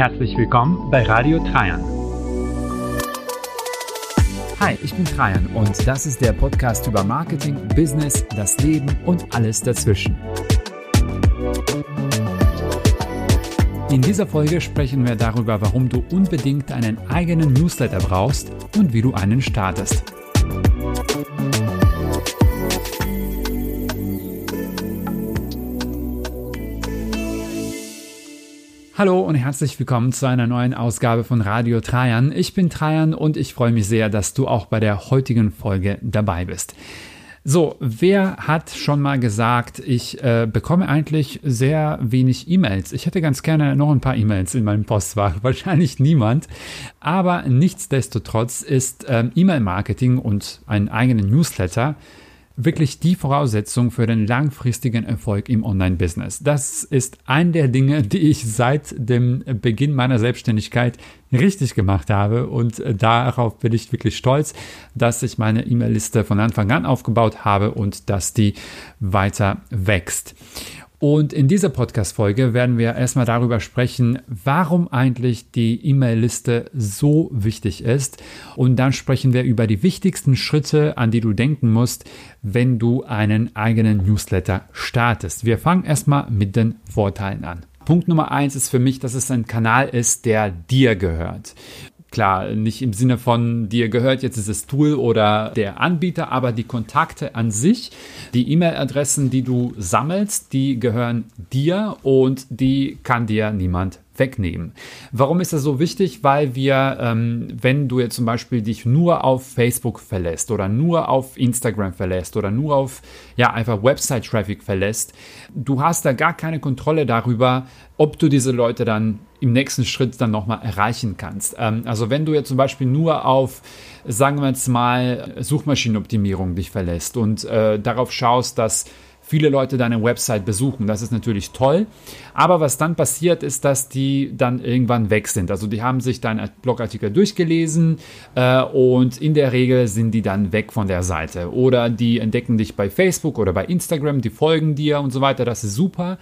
Herzlich willkommen bei Radio Trajan. Hi, ich bin Trajan und das ist der Podcast über Marketing, Business, das Leben und alles dazwischen. In dieser Folge sprechen wir darüber, warum du unbedingt einen eigenen Newsletter brauchst und wie du einen startest. Hallo und herzlich willkommen zu einer neuen Ausgabe von Radio Trajan. Ich bin Trajan und ich freue mich sehr, dass du auch bei der heutigen Folge dabei bist. So, wer hat schon mal gesagt, ich äh, bekomme eigentlich sehr wenig E-Mails? Ich hätte ganz gerne noch ein paar E-Mails in meinem Postfach. Wahrscheinlich niemand. Aber nichtsdestotrotz ist ähm, E-Mail-Marketing und einen eigenen Newsletter wirklich die Voraussetzung für den langfristigen Erfolg im Online-Business. Das ist ein der Dinge, die ich seit dem Beginn meiner Selbstständigkeit richtig gemacht habe und darauf bin ich wirklich stolz, dass ich meine E-Mail-Liste von Anfang an aufgebaut habe und dass die weiter wächst. Und in dieser Podcast-Folge werden wir erstmal darüber sprechen, warum eigentlich die E-Mail-Liste so wichtig ist. Und dann sprechen wir über die wichtigsten Schritte, an die du denken musst, wenn du einen eigenen Newsletter startest. Wir fangen erstmal mit den Vorteilen an. Punkt Nummer eins ist für mich, dass es ein Kanal ist, der dir gehört. Klar, nicht im Sinne von dir gehört jetzt dieses Tool oder der Anbieter, aber die Kontakte an sich, die E-Mail-Adressen, die du sammelst, die gehören dir und die kann dir niemand wegnehmen. Warum ist das so wichtig? Weil wir, ähm, wenn du jetzt zum Beispiel dich nur auf Facebook verlässt oder nur auf Instagram verlässt oder nur auf ja einfach Website-Traffic verlässt, du hast da gar keine Kontrolle darüber, ob du diese Leute dann im nächsten Schritt dann nochmal erreichen kannst. Ähm, also wenn du jetzt zum Beispiel nur auf, sagen wir jetzt mal, Suchmaschinenoptimierung dich verlässt und äh, darauf schaust, dass viele Leute deine Website besuchen. Das ist natürlich toll. Aber was dann passiert, ist, dass die dann irgendwann weg sind. Also die haben sich deinen Blogartikel durchgelesen äh, und in der Regel sind die dann weg von der Seite. Oder die entdecken dich bei Facebook oder bei Instagram, die folgen dir und so weiter. Das ist super.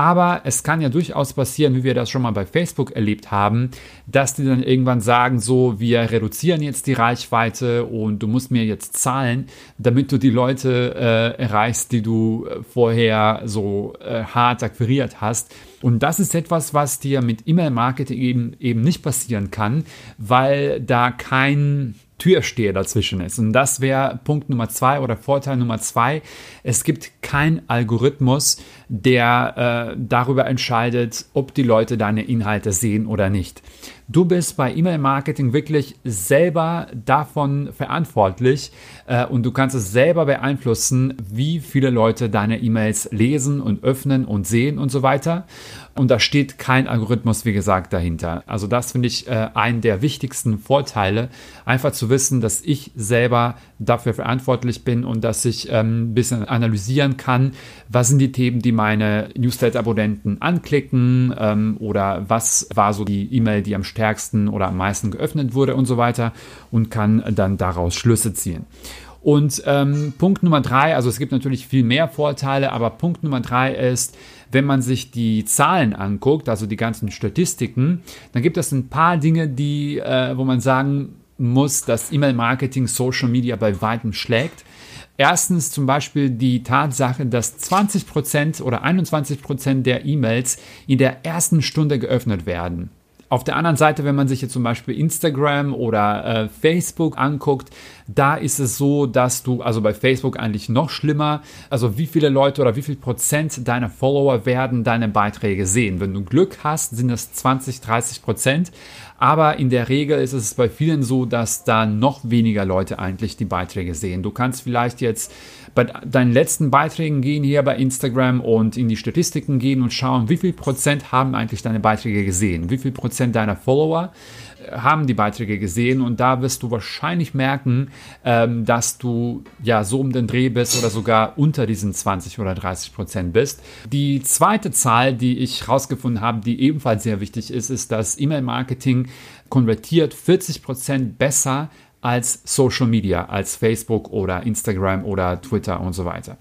Aber es kann ja durchaus passieren, wie wir das schon mal bei Facebook erlebt haben, dass die dann irgendwann sagen, so, wir reduzieren jetzt die Reichweite und du musst mir jetzt zahlen, damit du die Leute äh, erreichst, die du äh, vorher so äh, hart akquiriert hast. Und das ist etwas, was dir mit E-Mail-Marketing eben, eben nicht passieren kann, weil da kein Türsteher dazwischen ist. Und das wäre Punkt Nummer zwei oder Vorteil Nummer zwei. Es gibt keinen Algorithmus, der äh, darüber entscheidet, ob die Leute deine Inhalte sehen oder nicht. Du bist bei E-Mail-Marketing wirklich selber davon verantwortlich äh, und du kannst es selber beeinflussen, wie viele Leute deine E-Mails lesen und öffnen und sehen und so weiter. Und da steht kein Algorithmus, wie gesagt, dahinter. Also das finde ich äh, einen der wichtigsten Vorteile, einfach zu wissen, dass ich selber dafür verantwortlich bin und dass ich ähm, ein bisschen analysieren kann, was sind die Themen, die meine Newsletter-Abonnenten anklicken ähm, oder was war so die E-Mail, die am stärksten oder am meisten geöffnet wurde und so weiter und kann dann daraus Schlüsse ziehen. Und ähm, Punkt Nummer drei, also es gibt natürlich viel mehr Vorteile, aber Punkt Nummer drei ist, wenn man sich die Zahlen anguckt, also die ganzen Statistiken, dann gibt es ein paar Dinge, die, äh, wo man sagen muss, dass E-Mail-Marketing Social Media bei weitem schlägt. Erstens zum Beispiel die Tatsache, dass 20% oder 21% der E-Mails in der ersten Stunde geöffnet werden. Auf der anderen Seite, wenn man sich jetzt zum Beispiel Instagram oder äh, Facebook anguckt, da ist es so, dass du, also bei Facebook eigentlich noch schlimmer, also wie viele Leute oder wie viel Prozent deiner Follower werden deine Beiträge sehen. Wenn du Glück hast, sind das 20, 30 Prozent. Aber in der Regel ist es bei vielen so, dass da noch weniger Leute eigentlich die Beiträge sehen. Du kannst vielleicht jetzt bei deinen letzten Beiträgen gehen hier bei Instagram und in die Statistiken gehen und schauen, wie viel Prozent haben eigentlich deine Beiträge gesehen, wie viel Prozent deiner Follower haben die Beiträge gesehen und da wirst du wahrscheinlich merken, ähm, dass du ja so um den Dreh bist oder sogar unter diesen 20 oder 30 Prozent bist. Die zweite Zahl, die ich herausgefunden habe, die ebenfalls sehr wichtig ist, ist, dass E-Mail-Marketing konvertiert 40 Prozent besser als Social Media, als Facebook oder Instagram oder Twitter und so weiter.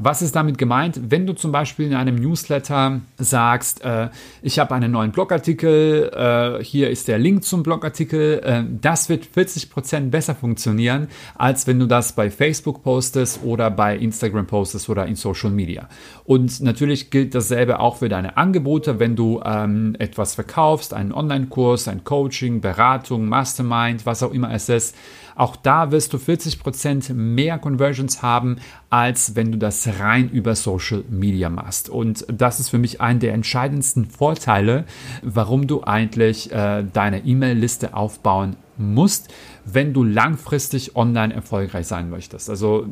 Was ist damit gemeint? Wenn du zum Beispiel in einem Newsletter sagst, äh, ich habe einen neuen Blogartikel, äh, hier ist der Link zum Blogartikel, äh, das wird 40% besser funktionieren, als wenn du das bei Facebook postest oder bei Instagram postest oder in Social Media. Und natürlich gilt dasselbe auch für deine Angebote, wenn du ähm, etwas verkaufst, einen Online-Kurs, ein Coaching, Beratung, Mastermind, was auch immer es ist. Auch da wirst du 40% mehr Conversions haben, als wenn du das rein über Social Media machst. Und das ist für mich ein der entscheidendsten Vorteile, warum du eigentlich äh, deine E-Mail-Liste aufbauen musst, wenn du langfristig online erfolgreich sein möchtest. Also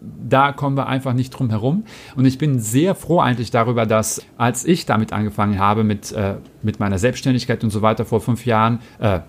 da kommen wir einfach nicht drum herum. Und ich bin sehr froh eigentlich darüber, dass als ich damit angefangen habe mit, äh, mit meiner Selbstständigkeit und so weiter vor fünf Jahren, äh,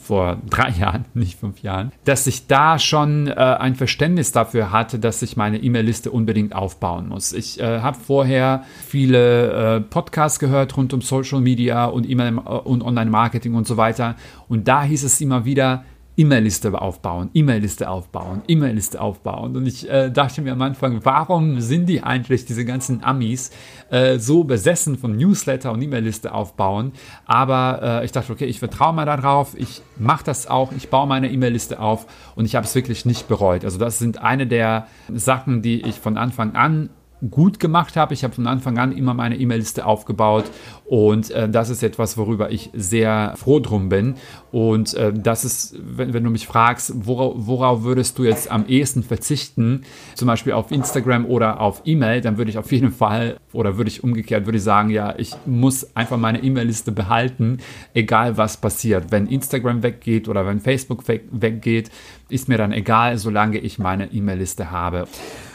vor drei Jahren, nicht fünf Jahren, dass ich da schon äh, ein Verständnis dafür hatte, dass ich meine E-Mail-Liste unbedingt aufbauen muss. Ich äh, habe vorher viele äh, Podcasts gehört rund um Social Media und E-Mail und Online-Marketing und so weiter. Und da hieß es immer wieder, E-Mail-Liste aufbauen, E-Mail-Liste aufbauen, E-Mail-Liste aufbauen. Und ich äh, dachte mir am Anfang, warum sind die eigentlich, diese ganzen Amis, äh, so besessen von Newsletter und E-Mail-Liste aufbauen? Aber äh, ich dachte, okay, ich vertraue mal darauf, ich mache das auch, ich baue meine E-Mail-Liste auf und ich habe es wirklich nicht bereut. Also das sind eine der Sachen, die ich von Anfang an gut gemacht habe. Ich habe von Anfang an immer meine E-Mail-Liste aufgebaut und äh, das ist etwas, worüber ich sehr froh drum bin. Und äh, das ist, wenn, wenn, du mich fragst, worauf, worauf, würdest du jetzt am ehesten verzichten, zum Beispiel auf Instagram oder auf E-Mail, dann würde ich auf jeden Fall oder würde ich umgekehrt, würde ich sagen, ja, ich muss einfach meine E-Mail-Liste behalten, egal was passiert. Wenn Instagram weggeht oder wenn Facebook weg, weggeht, ist mir dann egal, solange ich meine E-Mail-Liste habe.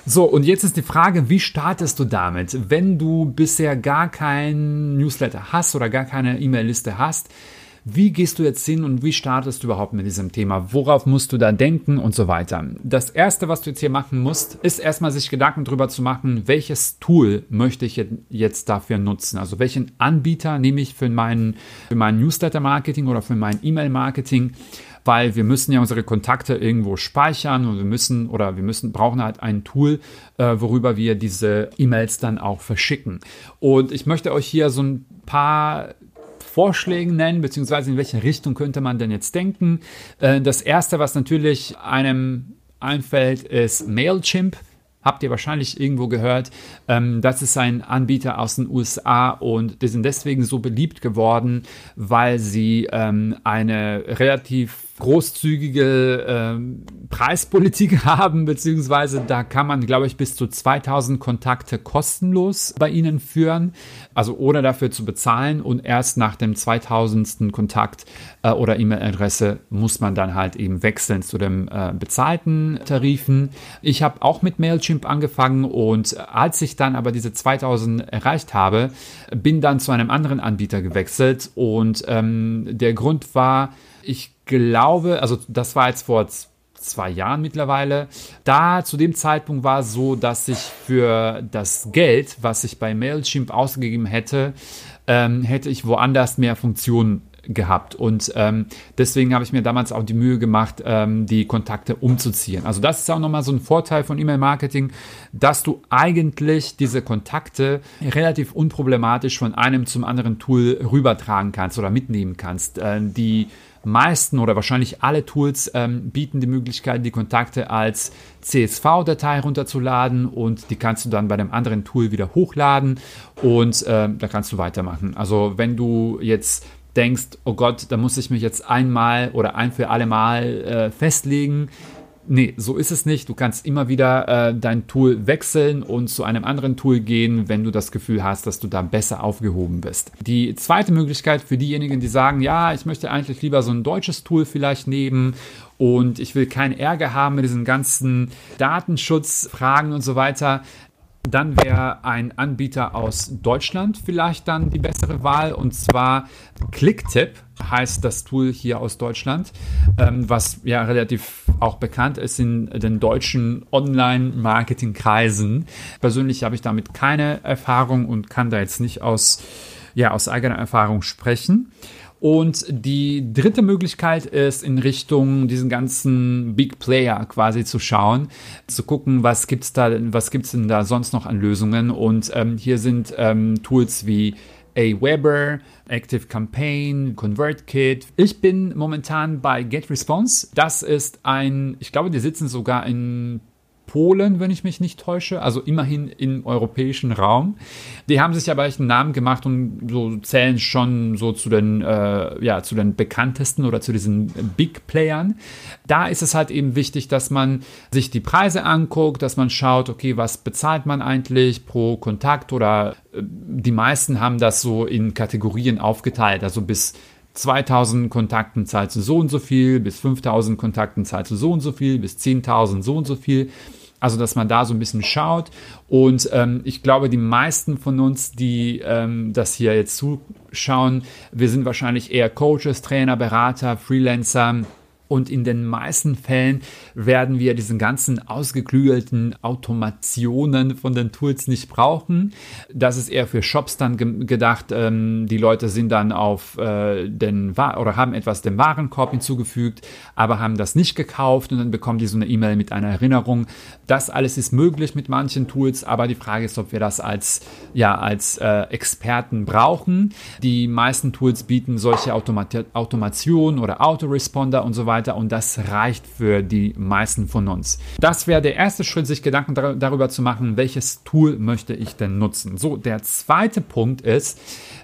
So, und jetzt ist die Frage, wie startest du damit? Wenn du bisher gar kein Newsletter hast oder gar keine E-Mail-Liste hast, wie gehst du jetzt hin und wie startest du überhaupt mit diesem Thema? Worauf musst du da denken und so weiter? Das erste, was du jetzt hier machen musst, ist erstmal sich Gedanken darüber zu machen, welches Tool möchte ich jetzt dafür nutzen? Also welchen Anbieter nehme ich für meinen, für mein Newsletter-Marketing oder für mein E-Mail-Marketing? weil wir müssen ja unsere Kontakte irgendwo speichern und wir müssen oder wir müssen brauchen halt ein Tool, äh, worüber wir diese E-Mails dann auch verschicken. Und ich möchte euch hier so ein paar Vorschläge nennen, beziehungsweise in welche Richtung könnte man denn jetzt denken. Äh, das erste, was natürlich einem einfällt, ist Mailchimp habt ihr wahrscheinlich irgendwo gehört. Ähm, das ist ein Anbieter aus den USA und die sind deswegen so beliebt geworden, weil sie ähm, eine relativ großzügige äh, Preispolitik haben, beziehungsweise da kann man, glaube ich, bis zu 2000 Kontakte kostenlos bei ihnen führen, also ohne dafür zu bezahlen und erst nach dem 2000. Kontakt äh, oder E-Mail-Adresse muss man dann halt eben wechseln zu dem äh, bezahlten Tarifen. Ich habe auch mit Mailchimp angefangen und als ich dann aber diese 2000 erreicht habe, bin dann zu einem anderen Anbieter gewechselt und ähm, der Grund war, ich glaube, also das war jetzt vor zwei Jahren mittlerweile. Da zu dem Zeitpunkt war es so, dass ich für das Geld, was ich bei Mailchimp ausgegeben hätte, ähm, hätte ich woanders mehr Funktionen gehabt. Und ähm, deswegen habe ich mir damals auch die Mühe gemacht, ähm, die Kontakte umzuziehen. Also das ist auch nochmal so ein Vorteil von E-Mail-Marketing, dass du eigentlich diese Kontakte relativ unproblematisch von einem zum anderen Tool rübertragen kannst oder mitnehmen kannst. Äh, die meisten oder wahrscheinlich alle Tools ähm, bieten die Möglichkeit, die Kontakte als CSV-Datei runterzuladen und die kannst du dann bei dem anderen Tool wieder hochladen und äh, da kannst du weitermachen. Also wenn du jetzt denkst, oh Gott, da muss ich mich jetzt einmal oder ein für alle Mal äh, festlegen, Nee, so ist es nicht. Du kannst immer wieder äh, dein Tool wechseln und zu einem anderen Tool gehen, wenn du das Gefühl hast, dass du da besser aufgehoben bist. Die zweite Möglichkeit für diejenigen, die sagen, ja, ich möchte eigentlich lieber so ein deutsches Tool vielleicht nehmen und ich will keinen Ärger haben mit diesen ganzen Datenschutzfragen und so weiter, dann wäre ein Anbieter aus Deutschland vielleicht dann die bessere Wahl und zwar Clicktip heißt das Tool hier aus Deutschland, ähm, was ja relativ auch bekannt ist in den deutschen Online-Marketing-Kreisen. Persönlich habe ich damit keine Erfahrung und kann da jetzt nicht aus, ja, aus eigener Erfahrung sprechen. Und die dritte Möglichkeit ist, in Richtung diesen ganzen Big Player quasi zu schauen, zu gucken, was was gibt's denn da sonst noch an Lösungen. Und ähm, hier sind ähm, Tools wie Aweber, Active Campaign, ConvertKit. Ich bin momentan bei GetResponse. Das ist ein, ich glaube, die sitzen sogar in Polen, wenn ich mich nicht täusche, also immerhin im europäischen Raum. Die haben sich aber echt einen Namen gemacht und so zählen schon so zu den, äh, ja, zu den bekanntesten oder zu diesen Big Playern. Da ist es halt eben wichtig, dass man sich die Preise anguckt, dass man schaut, okay, was bezahlt man eigentlich pro Kontakt oder äh, die meisten haben das so in Kategorien aufgeteilt, also bis 2000 Kontakten zahlst du so und so viel, bis 5000 Kontakten zahlst du so und so viel, bis 10.000 so und so viel. Also, dass man da so ein bisschen schaut. Und ähm, ich glaube, die meisten von uns, die ähm, das hier jetzt zuschauen, wir sind wahrscheinlich eher Coaches, Trainer, Berater, Freelancer und in den meisten Fällen werden wir diesen ganzen ausgeklügelten Automationen von den Tools nicht brauchen. Das ist eher für Shops dann ge gedacht. Ähm, die Leute sind dann auf äh, den oder haben etwas dem Warenkorb hinzugefügt, aber haben das nicht gekauft und dann bekommen die so eine E-Mail mit einer Erinnerung. Das alles ist möglich mit manchen Tools, aber die Frage ist, ob wir das als ja als äh, Experten brauchen. Die meisten Tools bieten solche Automat Automation oder Autoresponder und so weiter weiter und das reicht für die meisten von uns. Das wäre der erste Schritt, sich Gedanken dar darüber zu machen, welches Tool möchte ich denn nutzen. So, der zweite Punkt ist,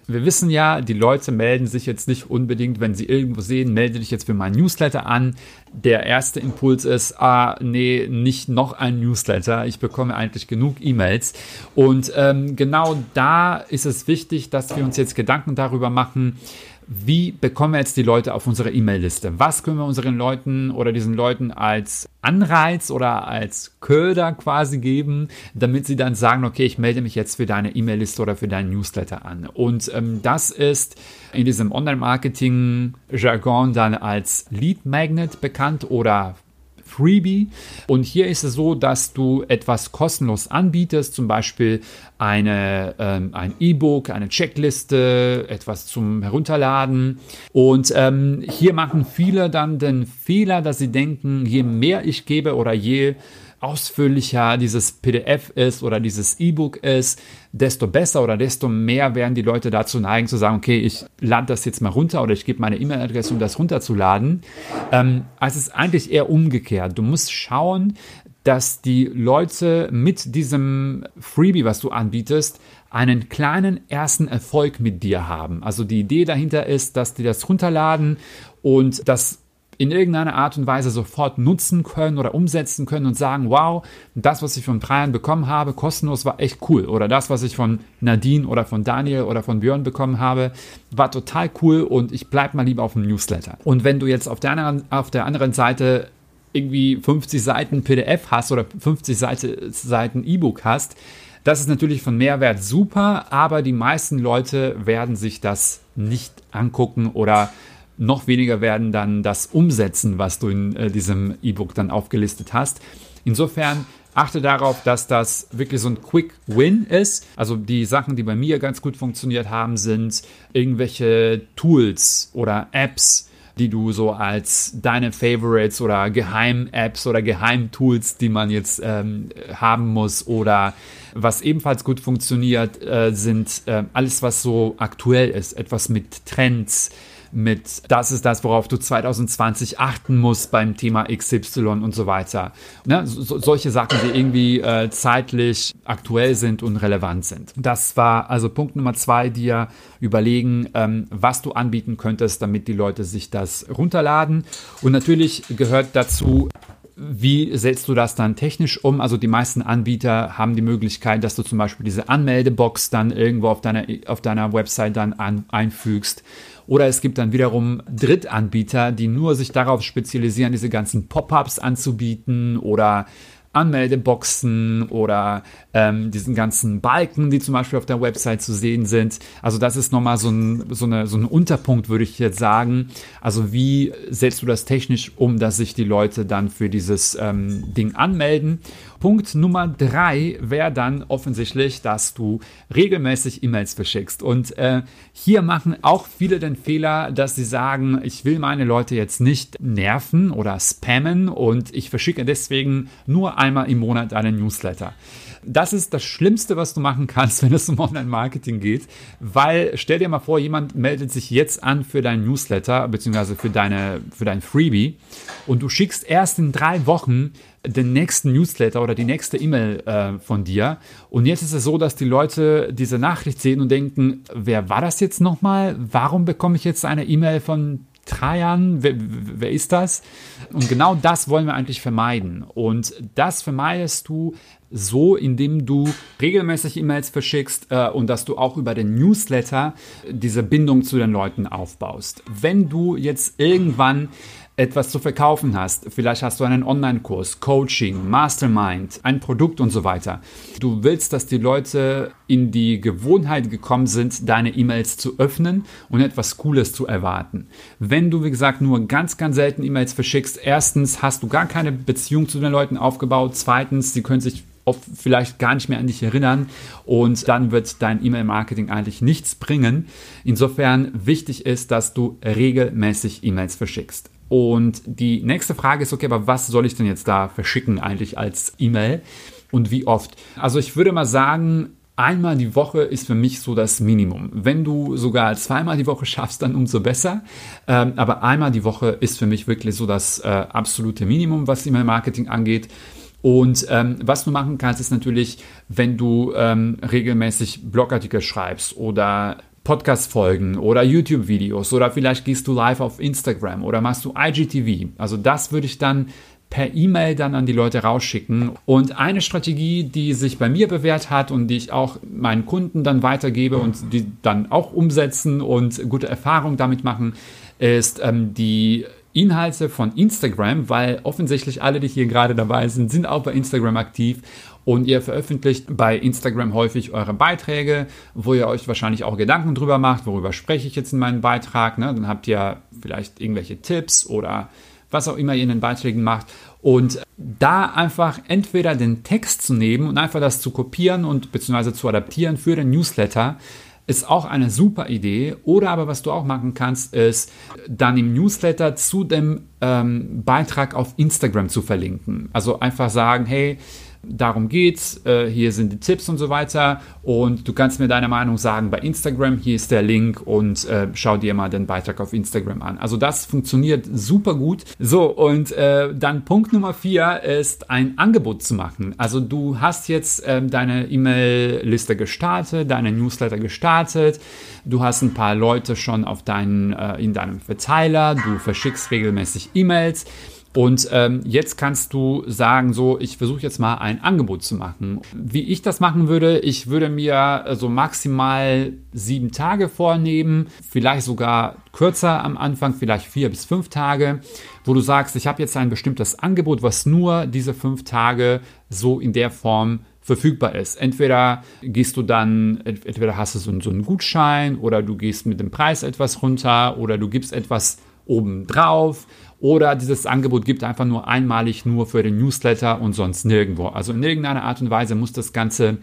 wir wissen ja, die Leute melden sich jetzt nicht unbedingt, wenn sie irgendwo sehen, melde dich jetzt für mein Newsletter an. Der erste Impuls ist, ah, nee, nicht noch ein Newsletter. Ich bekomme eigentlich genug E-Mails. Und ähm, genau da ist es wichtig, dass wir uns jetzt Gedanken darüber machen, wie bekommen wir jetzt die Leute auf unsere E-Mail-Liste? Was können wir unseren Leuten oder diesen Leuten als Anreiz oder als Köder quasi geben, damit sie dann sagen, okay, ich melde mich jetzt für deine E-Mail-Liste oder für deinen Newsletter an. Und ähm, das ist in diesem Online-Marketing-Jargon dann als Lead Magnet bekannt oder Freebie. Und hier ist es so, dass du etwas kostenlos anbietest, zum Beispiel eine, ähm, ein E-Book, eine Checkliste, etwas zum Herunterladen. Und ähm, hier machen viele dann den Fehler, dass sie denken, je mehr ich gebe oder je ausführlicher dieses PDF ist oder dieses E-Book ist, desto besser oder desto mehr werden die Leute dazu neigen zu sagen, okay, ich lade das jetzt mal runter oder ich gebe meine E-Mail-Adresse, um das runterzuladen. Ähm, also es ist eigentlich eher umgekehrt. Du musst schauen, dass die Leute mit diesem Freebie, was du anbietest, einen kleinen ersten Erfolg mit dir haben. Also die Idee dahinter ist, dass die das runterladen und das in irgendeiner Art und Weise sofort nutzen können oder umsetzen können und sagen, wow, das, was ich von Brian bekommen habe, kostenlos, war echt cool. Oder das, was ich von Nadine oder von Daniel oder von Björn bekommen habe, war total cool und ich bleibe mal lieber auf dem Newsletter. Und wenn du jetzt auf der anderen, auf der anderen Seite irgendwie 50 Seiten PDF hast oder 50 Seiten E-Book hast, das ist natürlich von Mehrwert super, aber die meisten Leute werden sich das nicht angucken oder noch weniger werden dann das umsetzen, was du in äh, diesem E-Book dann aufgelistet hast. Insofern achte darauf, dass das wirklich so ein Quick Win ist. Also die Sachen, die bei mir ganz gut funktioniert haben, sind irgendwelche Tools oder Apps, die du so als deine Favorites oder Geheim-Apps oder Geheim-Tools, die man jetzt ähm, haben muss oder was ebenfalls gut funktioniert, äh, sind äh, alles, was so aktuell ist, etwas mit Trends, mit, das ist das, worauf du 2020 achten musst beim Thema XY und so weiter. Ne? So, solche Sachen, die irgendwie äh, zeitlich aktuell sind und relevant sind. Das war also Punkt Nummer zwei, dir überlegen, ähm, was du anbieten könntest, damit die Leute sich das runterladen. Und natürlich gehört dazu, wie setzt du das dann technisch um? Also die meisten Anbieter haben die Möglichkeit, dass du zum Beispiel diese Anmeldebox dann irgendwo auf deiner, auf deiner Website dann an, einfügst. Oder es gibt dann wiederum Drittanbieter, die nur sich darauf spezialisieren, diese ganzen Pop-ups anzubieten oder Anmeldeboxen oder ähm, diesen ganzen Balken, die zum Beispiel auf der Website zu sehen sind. Also das ist nochmal so ein, so, eine, so ein Unterpunkt, würde ich jetzt sagen. Also wie setzt du das technisch um, dass sich die Leute dann für dieses ähm, Ding anmelden? Punkt Nummer drei wäre dann offensichtlich, dass du regelmäßig E-Mails verschickst. Und äh, hier machen auch viele den Fehler, dass sie sagen, ich will meine Leute jetzt nicht nerven oder spammen und ich verschicke deswegen nur einmal im Monat einen Newsletter. Das ist das Schlimmste, was du machen kannst, wenn es um Online-Marketing geht, weil stell dir mal vor, jemand meldet sich jetzt an für deinen Newsletter bzw. für, für dein Freebie und du schickst erst in drei Wochen den nächsten Newsletter oder die nächste E-Mail äh, von dir. Und jetzt ist es so, dass die Leute diese Nachricht sehen und denken, wer war das jetzt nochmal? Warum bekomme ich jetzt eine E-Mail von Trajan, wer, wer ist das? Und genau das wollen wir eigentlich vermeiden. Und das vermeidest du so, indem du regelmäßig E-Mails verschickst äh, und dass du auch über den Newsletter diese Bindung zu den Leuten aufbaust. Wenn du jetzt irgendwann etwas zu verkaufen hast, vielleicht hast du einen Online-Kurs, Coaching, Mastermind, ein Produkt und so weiter. Du willst, dass die Leute in die Gewohnheit gekommen sind, deine E-Mails zu öffnen und etwas Cooles zu erwarten. Wenn du, wie gesagt, nur ganz, ganz selten E-Mails verschickst, erstens hast du gar keine Beziehung zu den Leuten aufgebaut, zweitens, sie können sich oft vielleicht gar nicht mehr an dich erinnern und dann wird dein E-Mail-Marketing eigentlich nichts bringen. Insofern wichtig ist, dass du regelmäßig E-Mails verschickst. Und die nächste Frage ist, okay, aber was soll ich denn jetzt da verschicken eigentlich als E-Mail und wie oft? Also ich würde mal sagen, Einmal die Woche ist für mich so das Minimum. Wenn du sogar zweimal die Woche schaffst, dann umso besser. Ähm, aber einmal die Woche ist für mich wirklich so das äh, absolute Minimum, was E-Mail-Marketing angeht. Und ähm, was du machen kannst, ist natürlich, wenn du ähm, regelmäßig Blogartikel schreibst oder Podcast-Folgen oder YouTube-Videos oder vielleicht gehst du live auf Instagram oder machst du IGTV. Also das würde ich dann per E-Mail dann an die Leute rausschicken. Und eine Strategie, die sich bei mir bewährt hat und die ich auch meinen Kunden dann weitergebe und die dann auch umsetzen und gute Erfahrungen damit machen, ist ähm, die Inhalte von Instagram, weil offensichtlich alle, die hier gerade dabei sind, sind auch bei Instagram aktiv und ihr veröffentlicht bei Instagram häufig eure Beiträge, wo ihr euch wahrscheinlich auch Gedanken drüber macht, worüber spreche ich jetzt in meinem Beitrag. Ne? Dann habt ihr vielleicht irgendwelche Tipps oder was auch immer ihr in den Beiträgen macht. Und da einfach entweder den Text zu nehmen und einfach das zu kopieren und beziehungsweise zu adaptieren für den Newsletter, ist auch eine super Idee. Oder aber was du auch machen kannst, ist dann im Newsletter zu dem ähm, Beitrag auf Instagram zu verlinken. Also einfach sagen, hey, darum geht's, äh, hier sind die Tipps und so weiter und du kannst mir deine Meinung sagen bei Instagram, hier ist der Link und äh, schau dir mal den Beitrag auf Instagram an. Also das funktioniert super gut. So und äh, dann Punkt Nummer vier ist ein Angebot zu machen. Also du hast jetzt ähm, deine E-Mail-Liste gestartet, deine Newsletter gestartet, du hast ein paar Leute schon auf deinen, äh, in deinem Verteiler, du verschickst regelmäßig E-Mails und ähm, jetzt kannst du sagen, so, ich versuche jetzt mal ein Angebot zu machen. Wie ich das machen würde, ich würde mir so maximal sieben Tage vornehmen, vielleicht sogar kürzer am Anfang, vielleicht vier bis fünf Tage, wo du sagst, ich habe jetzt ein bestimmtes Angebot, was nur diese fünf Tage so in der Form verfügbar ist. Entweder gehst du dann, entweder hast du so einen Gutschein oder du gehst mit dem Preis etwas runter oder du gibst etwas obendrauf oder dieses Angebot gibt einfach nur einmalig nur für den Newsletter und sonst nirgendwo. Also in irgendeiner Art und Weise muss das Ganze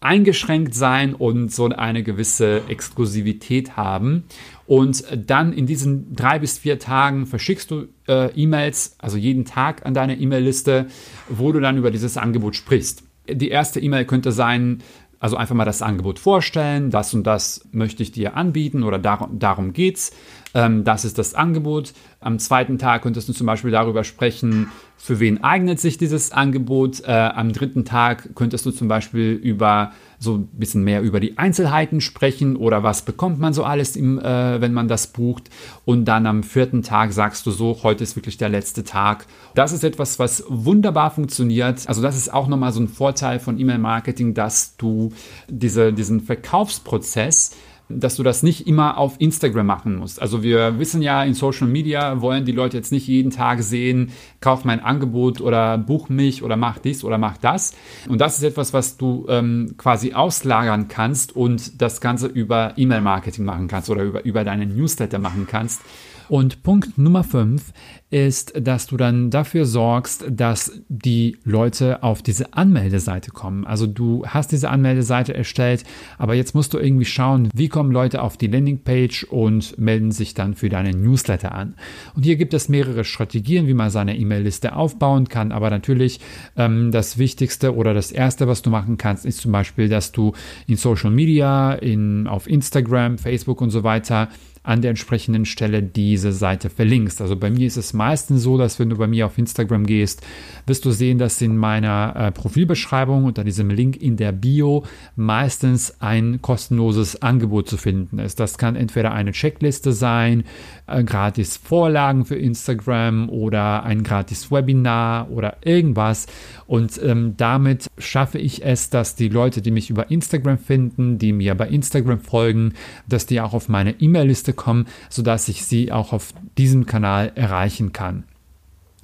eingeschränkt sein und so eine gewisse Exklusivität haben. Und dann in diesen drei bis vier Tagen verschickst du äh, E-Mails, also jeden Tag an deine E-Mail-Liste, wo du dann über dieses Angebot sprichst. Die erste E-Mail könnte sein, also einfach mal das Angebot vorstellen, das und das möchte ich dir anbieten oder darum, darum geht's. Ähm, das ist das Angebot. Am zweiten Tag könntest du zum Beispiel darüber sprechen, für wen eignet sich dieses Angebot. Äh, am dritten Tag könntest du zum Beispiel über so ein bisschen mehr über die Einzelheiten sprechen oder was bekommt man so alles, im, äh, wenn man das bucht. Und dann am vierten Tag sagst du so, heute ist wirklich der letzte Tag. Das ist etwas, was wunderbar funktioniert. Also das ist auch nochmal so ein Vorteil von E-Mail-Marketing, dass du diese, diesen Verkaufsprozess dass du das nicht immer auf Instagram machen musst. Also wir wissen ja, in Social Media wollen die Leute jetzt nicht jeden Tag sehen, kauf mein Angebot oder buch mich oder mach dies oder mach das. Und das ist etwas, was du ähm, quasi auslagern kannst und das Ganze über E-Mail-Marketing machen kannst oder über, über deine Newsletter machen kannst. Und Punkt Nummer 5 ist, dass du dann dafür sorgst, dass die Leute auf diese Anmeldeseite kommen. Also du hast diese Anmeldeseite erstellt, aber jetzt musst du irgendwie schauen, wie kommen Leute auf die Landingpage und melden sich dann für deine Newsletter an. Und hier gibt es mehrere Strategien, wie man seine E-Mail-Liste aufbauen kann, aber natürlich ähm, das Wichtigste oder das Erste, was du machen kannst, ist zum Beispiel, dass du in Social Media, in, auf Instagram, Facebook und so weiter an der entsprechenden Stelle diese Seite verlinkst. Also bei mir ist es meistens so, dass wenn du bei mir auf Instagram gehst, wirst du sehen, dass in meiner äh, Profilbeschreibung unter diesem Link in der Bio meistens ein kostenloses Angebot zu finden ist. Das kann entweder eine Checkliste sein, äh, gratis Vorlagen für Instagram oder ein gratis Webinar oder irgendwas. Und ähm, damit schaffe ich es, dass die Leute, die mich über Instagram finden, die mir bei Instagram folgen, dass die auch auf meine E-Mail-Liste kommen, sodass ich sie auch auf diesem Kanal erreichen kann.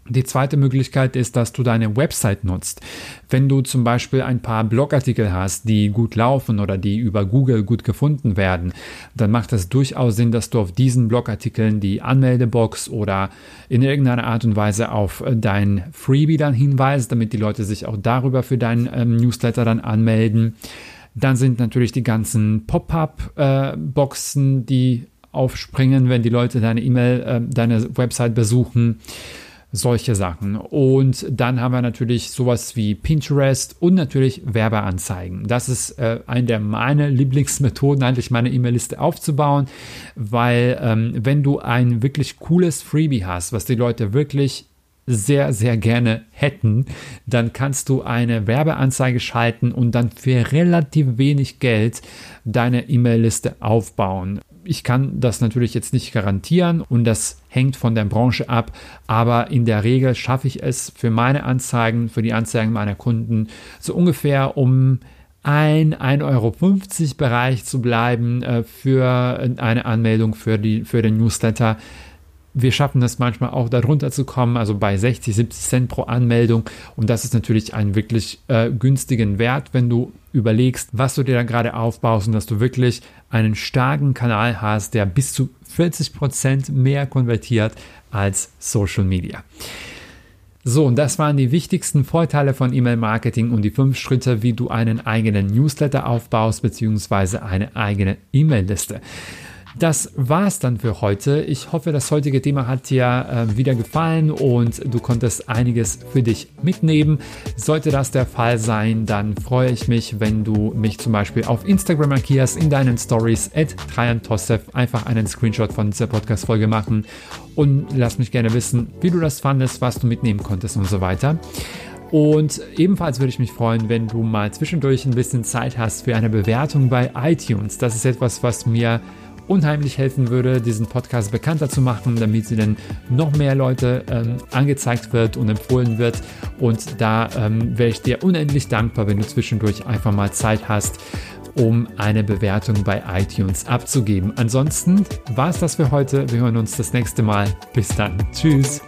Die zweite Möglichkeit ist, dass du deine Website nutzt. Wenn du zum Beispiel ein paar Blogartikel hast, die gut laufen oder die über Google gut gefunden werden, dann macht es durchaus Sinn, dass du auf diesen Blogartikeln die Anmeldebox oder in irgendeiner Art und Weise auf dein Freebie dann hinweist, damit die Leute sich auch darüber für deinen ähm, Newsletter dann anmelden. Dann sind natürlich die ganzen Pop-up-Boxen, äh, die aufspringen, wenn die Leute deine E-Mail, äh, deine Website besuchen solche Sachen. Und dann haben wir natürlich sowas wie Pinterest und natürlich Werbeanzeigen. Das ist äh, eine der meine Lieblingsmethoden, eigentlich meine E-Mail-Liste aufzubauen, weil ähm, wenn du ein wirklich cooles Freebie hast, was die Leute wirklich sehr, sehr gerne hätten, dann kannst du eine Werbeanzeige schalten und dann für relativ wenig Geld deine E-Mail-Liste aufbauen. Ich kann das natürlich jetzt nicht garantieren und das hängt von der Branche ab, aber in der Regel schaffe ich es für meine Anzeigen, für die Anzeigen meiner Kunden so ungefähr um ein 1,50 Euro Bereich zu bleiben äh, für eine Anmeldung für, die, für den Newsletter wir schaffen es manchmal auch darunter zu kommen, also bei 60, 70 Cent pro Anmeldung. Und das ist natürlich ein wirklich äh, günstigen Wert, wenn du überlegst, was du dir da gerade aufbaust und dass du wirklich einen starken Kanal hast, der bis zu 40 Prozent mehr konvertiert als Social Media. So, und das waren die wichtigsten Vorteile von E-Mail-Marketing und die fünf Schritte, wie du einen eigenen Newsletter aufbaust, beziehungsweise eine eigene E-Mail-Liste. Das war's dann für heute. Ich hoffe, das heutige Thema hat dir äh, wieder gefallen und du konntest einiges für dich mitnehmen. Sollte das der Fall sein, dann freue ich mich, wenn du mich zum Beispiel auf Instagram markierst in deinen Stories at Einfach einen Screenshot von dieser Podcast-Folge machen und lass mich gerne wissen, wie du das fandest, was du mitnehmen konntest und so weiter. Und ebenfalls würde ich mich freuen, wenn du mal zwischendurch ein bisschen Zeit hast für eine Bewertung bei iTunes. Das ist etwas, was mir unheimlich helfen würde, diesen Podcast bekannter zu machen, damit sie dann noch mehr Leute ähm, angezeigt wird und empfohlen wird. Und da ähm, wäre ich dir unendlich dankbar, wenn du zwischendurch einfach mal Zeit hast, um eine Bewertung bei iTunes abzugeben. Ansonsten war es das für heute. Wir hören uns das nächste Mal. Bis dann. Tschüss.